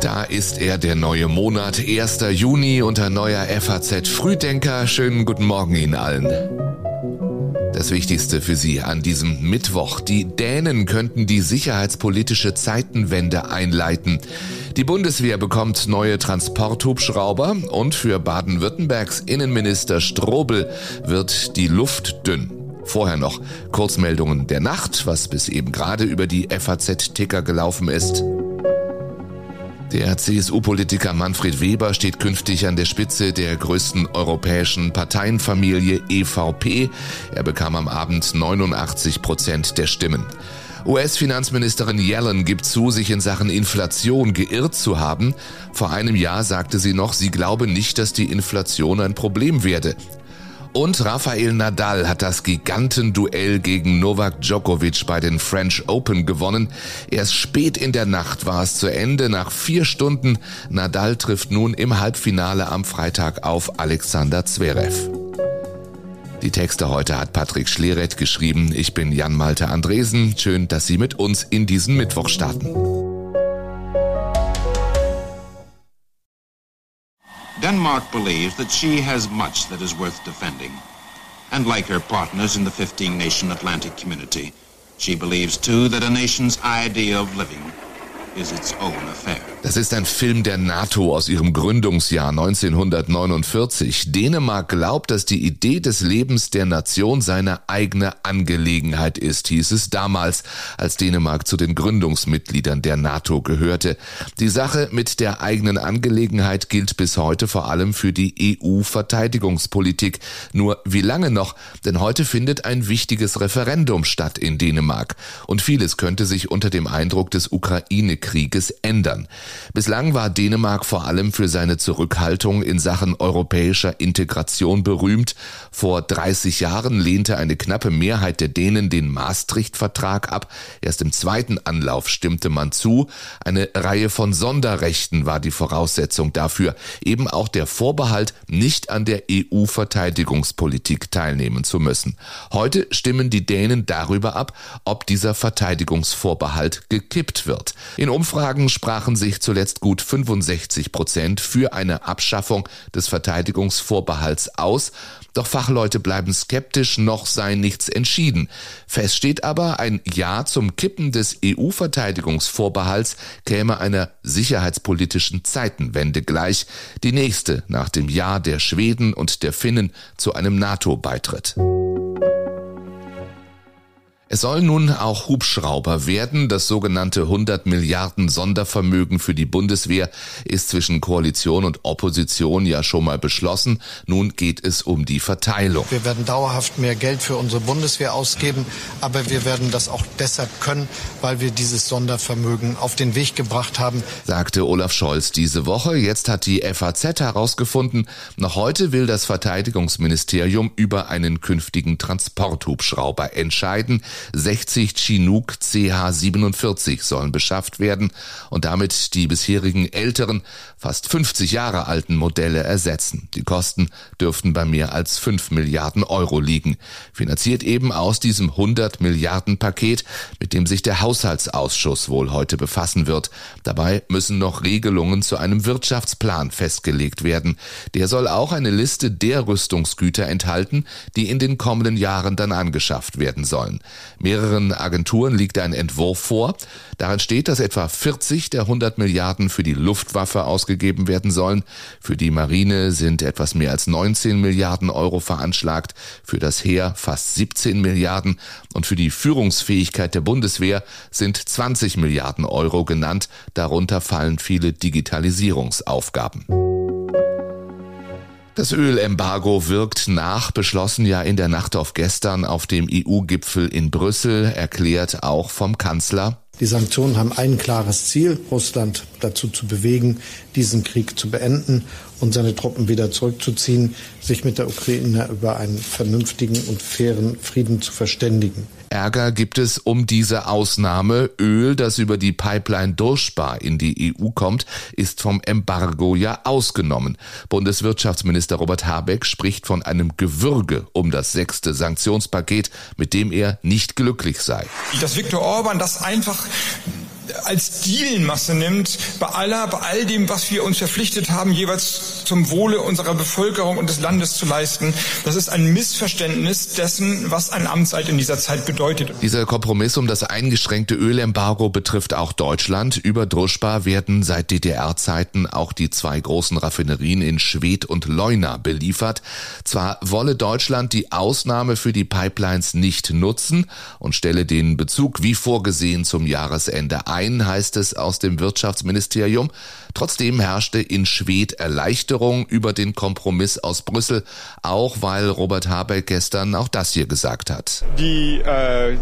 Da ist er, der neue Monat, 1. Juni unter neuer FAZ Frühdenker. Schönen guten Morgen Ihnen allen. Das Wichtigste für Sie an diesem Mittwoch. Die Dänen könnten die sicherheitspolitische Zeitenwende einleiten. Die Bundeswehr bekommt neue Transporthubschrauber und für Baden-Württembergs Innenminister Strobel wird die Luft dünn. Vorher noch Kurzmeldungen der Nacht, was bis eben gerade über die FAZ-Ticker gelaufen ist. Der CSU-Politiker Manfred Weber steht künftig an der Spitze der größten europäischen Parteienfamilie EVP. Er bekam am Abend 89 Prozent der Stimmen. US-Finanzministerin Yellen gibt zu, sich in Sachen Inflation geirrt zu haben. Vor einem Jahr sagte sie noch, sie glaube nicht, dass die Inflation ein Problem werde. Und Rafael Nadal hat das Gigantenduell gegen Novak Djokovic bei den French Open gewonnen. Erst spät in der Nacht war es zu Ende. Nach vier Stunden. Nadal trifft nun im Halbfinale am Freitag auf Alexander Zverev. Die Texte heute hat Patrick Schleret geschrieben. Ich bin Jan Malte Andresen. Schön, dass Sie mit uns in diesen Mittwoch starten. Denmark believes that she has much that is worth defending. And like her partners in the 15 nation Atlantic community, she believes too that a nation's idea of living Das ist ein Film der NATO aus ihrem Gründungsjahr 1949. Dänemark glaubt, dass die Idee des Lebens der Nation seine eigene Angelegenheit ist, hieß es damals, als Dänemark zu den Gründungsmitgliedern der NATO gehörte. Die Sache mit der eigenen Angelegenheit gilt bis heute vor allem für die EU-Verteidigungspolitik. Nur wie lange noch? Denn heute findet ein wichtiges Referendum statt in Dänemark. Und vieles könnte sich unter dem Eindruck des Ukraine-Krieges ändern. Bislang war Dänemark vor allem für seine Zurückhaltung in Sachen europäischer Integration berühmt. Vor 30 Jahren lehnte eine knappe Mehrheit der Dänen den Maastricht-Vertrag ab. Erst im zweiten Anlauf stimmte man zu. Eine Reihe von Sonderrechten war die Voraussetzung dafür. Eben auch der Vorbehalt, nicht an der EU-Verteidigungspolitik teilnehmen zu müssen. Heute stimmen die Dänen darüber ab, ob dieser Verteidigungsvorbehalt gekippt wird. In Umfragen sprachen sich zuletzt gut 65 Prozent für eine Abschaffung des Verteidigungsvorbehalts aus. Doch Fachleute bleiben skeptisch, noch sei nichts entschieden. Fest steht aber, ein Ja zum Kippen des EU-Verteidigungsvorbehalts käme einer sicherheitspolitischen Zeitenwende gleich, die nächste nach dem Ja der Schweden und der Finnen zu einem NATO-Beitritt. Es soll nun auch Hubschrauber werden. Das sogenannte 100 Milliarden Sondervermögen für die Bundeswehr ist zwischen Koalition und Opposition ja schon mal beschlossen. Nun geht es um die Verteilung. Wir werden dauerhaft mehr Geld für unsere Bundeswehr ausgeben, aber wir werden das auch deshalb können, weil wir dieses Sondervermögen auf den Weg gebracht haben, sagte Olaf Scholz diese Woche. Jetzt hat die FAZ herausgefunden, noch heute will das Verteidigungsministerium über einen künftigen Transporthubschrauber entscheiden. 60 Chinook CH-47 sollen beschafft werden und damit die bisherigen älteren, fast 50 Jahre alten Modelle ersetzen. Die Kosten dürften bei mehr als 5 Milliarden Euro liegen. Finanziert eben aus diesem 100 Milliarden Paket, mit dem sich der Haushaltsausschuss wohl heute befassen wird. Dabei müssen noch Regelungen zu einem Wirtschaftsplan festgelegt werden. Der soll auch eine Liste der Rüstungsgüter enthalten, die in den kommenden Jahren dann angeschafft werden sollen. Mehreren Agenturen liegt ein Entwurf vor. Darin steht, dass etwa 40 der 100 Milliarden für die Luftwaffe ausgegeben werden sollen. Für die Marine sind etwas mehr als 19 Milliarden Euro veranschlagt, für das Heer fast 17 Milliarden und für die Führungsfähigkeit der Bundeswehr sind 20 Milliarden Euro genannt. Darunter fallen viele Digitalisierungsaufgaben. Das Ölembargo wirkt nach, beschlossen ja in der Nacht auf gestern auf dem EU-Gipfel in Brüssel, erklärt auch vom Kanzler. Die Sanktionen haben ein klares Ziel, Russland dazu zu bewegen, diesen Krieg zu beenden und seine Truppen wieder zurückzuziehen, sich mit der Ukraine über einen vernünftigen und fairen Frieden zu verständigen. Ärger gibt es um diese Ausnahme. Öl, das über die Pipeline Durchspar in die EU kommt, ist vom Embargo ja ausgenommen. Bundeswirtschaftsminister Robert Habeck spricht von einem Gewürge um das sechste Sanktionspaket, mit dem er nicht glücklich sei. Dass Viktor Orban das einfach als Dielenmasse nimmt, bei aller, bei all dem, was wir uns verpflichtet haben, jeweils zum Wohle unserer Bevölkerung und des Landes zu leisten. Das ist ein Missverständnis dessen, was ein Amtseid in dieser Zeit bedeutet. Dieser Kompromiss um das eingeschränkte Ölembargo betrifft auch Deutschland. Über Druschba werden seit DDR-Zeiten auch die zwei großen Raffinerien in Schwedt und Leuna beliefert. Zwar wolle Deutschland die Ausnahme für die Pipelines nicht nutzen und stelle den Bezug wie vorgesehen zum Jahresende ein, heißt es aus dem Wirtschaftsministerium. Trotzdem herrschte in Schwedt Erleichterung über den Kompromiss aus Brüssel, auch weil Robert Habeck gestern auch das hier gesagt hat. Die äh,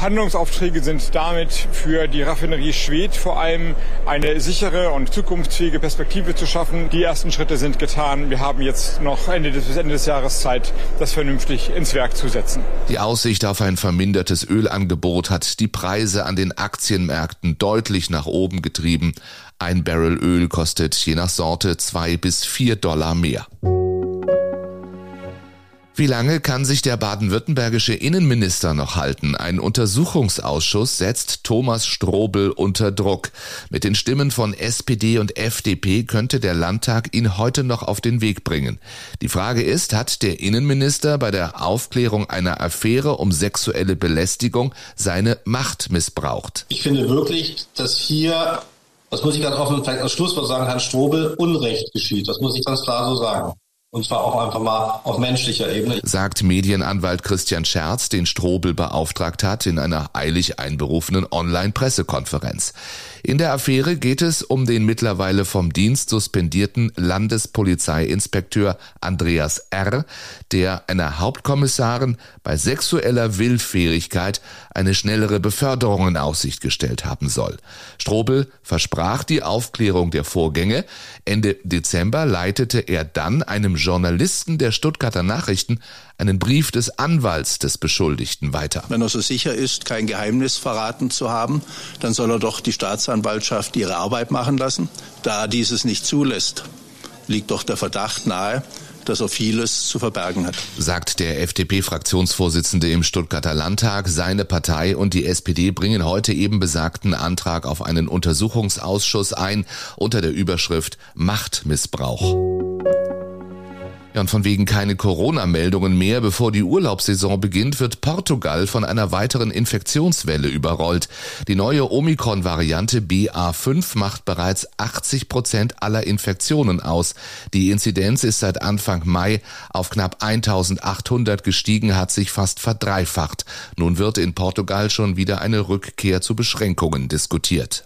Handlungsaufträge sind damit für die Raffinerie Schwedt vor allem eine sichere und zukunftsfähige Perspektive zu schaffen. Die ersten Schritte sind getan. Wir haben jetzt noch Ende des, bis Ende des Jahres Zeit, das vernünftig ins Werk zu setzen. Die Aussicht auf ein vermindertes Ölangebot hat die Preise an den Aktienmärkten deutlich nach oben getrieben. Ein Barrel Öl kostet je nach Sorte zwei bis vier Dollar mehr. Wie lange kann sich der baden-württembergische Innenminister noch halten? Ein Untersuchungsausschuss setzt Thomas Strobel unter Druck. Mit den Stimmen von SPD und FDP könnte der Landtag ihn heute noch auf den Weg bringen. Die Frage ist, hat der Innenminister bei der Aufklärung einer Affäre um sexuelle Belästigung seine Macht missbraucht? Ich finde wirklich, dass hier das muss ich ganz offen vielleicht als Schlusswort sagen, Herrn Strobel Unrecht geschieht. Das muss ich ganz klar so sagen. Und zwar auch einfach mal auf menschlicher Ebene. Sagt Medienanwalt Christian Scherz, den Strobel beauftragt hat, in einer eilig einberufenen Online-Pressekonferenz. In der Affäre geht es um den mittlerweile vom Dienst suspendierten Landespolizeiinspekteur Andreas R., der einer Hauptkommissarin bei sexueller Willfährigkeit eine schnellere Beförderung in Aussicht gestellt haben soll. Strobel versprach die Aufklärung der Vorgänge. Ende Dezember leitete er dann einem Journalisten der Stuttgarter Nachrichten einen Brief des Anwalts des Beschuldigten weiter. Wenn er so sicher ist, kein Geheimnis verraten zu haben, dann soll er doch die Staatsanwaltschaft ihre Arbeit machen lassen. Da dieses nicht zulässt, liegt doch der Verdacht nahe, dass er vieles zu verbergen hat. Sagt der FDP-Fraktionsvorsitzende im Stuttgarter Landtag, seine Partei und die SPD bringen heute eben besagten Antrag auf einen Untersuchungsausschuss ein unter der Überschrift Machtmissbrauch. Ja, und von wegen keine Corona-Meldungen mehr, bevor die Urlaubssaison beginnt, wird Portugal von einer weiteren Infektionswelle überrollt. Die neue Omikron-Variante BA5 macht bereits 80 Prozent aller Infektionen aus. Die Inzidenz ist seit Anfang Mai auf knapp 1800 gestiegen, hat sich fast verdreifacht. Nun wird in Portugal schon wieder eine Rückkehr zu Beschränkungen diskutiert.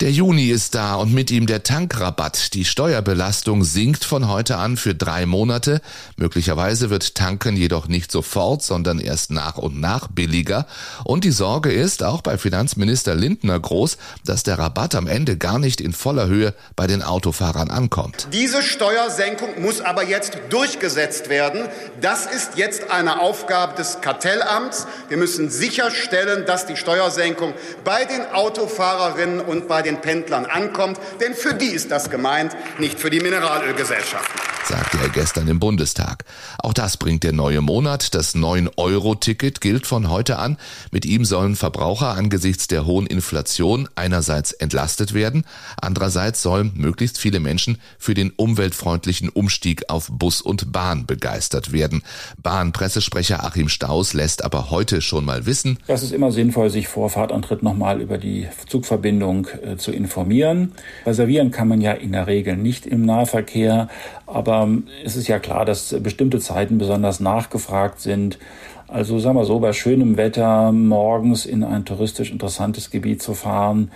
Der Juni ist da und mit ihm der Tankrabatt. Die Steuerbelastung sinkt von heute an für drei Monate. Möglicherweise wird Tanken jedoch nicht sofort, sondern erst nach und nach billiger. Und die Sorge ist auch bei Finanzminister Lindner groß, dass der Rabatt am Ende gar nicht in voller Höhe bei den Autofahrern ankommt. Diese Steuersenkung muss aber jetzt durchgesetzt werden. Das ist jetzt eine Aufgabe des Kartellamts. Wir müssen sicherstellen, dass die Steuersenkung bei den Autofahrerinnen und bei den den Pendlern ankommt, denn für die ist das gemeint, nicht für die Mineralölgesellschaften sagte er gestern im Bundestag. Auch das bringt der neue Monat. Das 9-Euro-Ticket gilt von heute an. Mit ihm sollen Verbraucher angesichts der hohen Inflation einerseits entlastet werden, andererseits sollen möglichst viele Menschen für den umweltfreundlichen Umstieg auf Bus und Bahn begeistert werden. Bahnpressesprecher Achim Staus lässt aber heute schon mal wissen, es ist immer sinnvoll, sich vor Fahrtantritt nochmal über die Zugverbindung äh, zu informieren. Reservieren kann man ja in der Regel nicht im Nahverkehr, aber es ist ja klar, dass bestimmte Zeiten besonders nachgefragt sind. Also sagen wir so, bei schönem Wetter morgens in ein touristisch interessantes Gebiet zu fahren,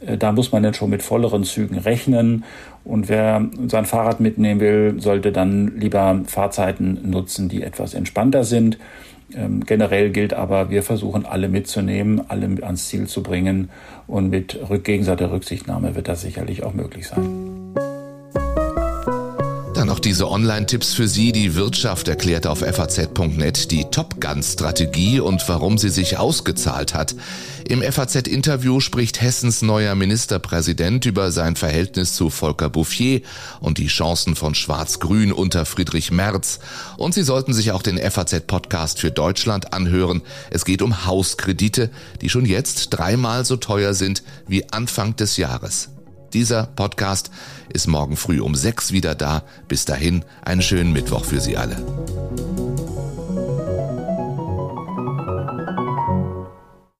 äh, da muss man dann schon mit volleren Zügen rechnen. Und wer sein Fahrrad mitnehmen will, sollte dann lieber Fahrzeiten nutzen, die etwas entspannter sind. Ähm, generell gilt aber, wir versuchen alle mitzunehmen, alle ans Ziel zu bringen. Und mit gegenseitiger Rücksichtnahme wird das sicherlich auch möglich sein noch diese Online-Tipps für Sie. Die Wirtschaft erklärt auf faz.net die Top Gun-Strategie und warum sie sich ausgezahlt hat. Im FAZ-Interview spricht Hessens neuer Ministerpräsident über sein Verhältnis zu Volker Bouffier und die Chancen von Schwarz-Grün unter Friedrich Merz. Und Sie sollten sich auch den FAZ-Podcast für Deutschland anhören. Es geht um Hauskredite, die schon jetzt dreimal so teuer sind wie Anfang des Jahres. Dieser Podcast ist morgen früh um sechs wieder da. Bis dahin einen schönen Mittwoch für Sie alle.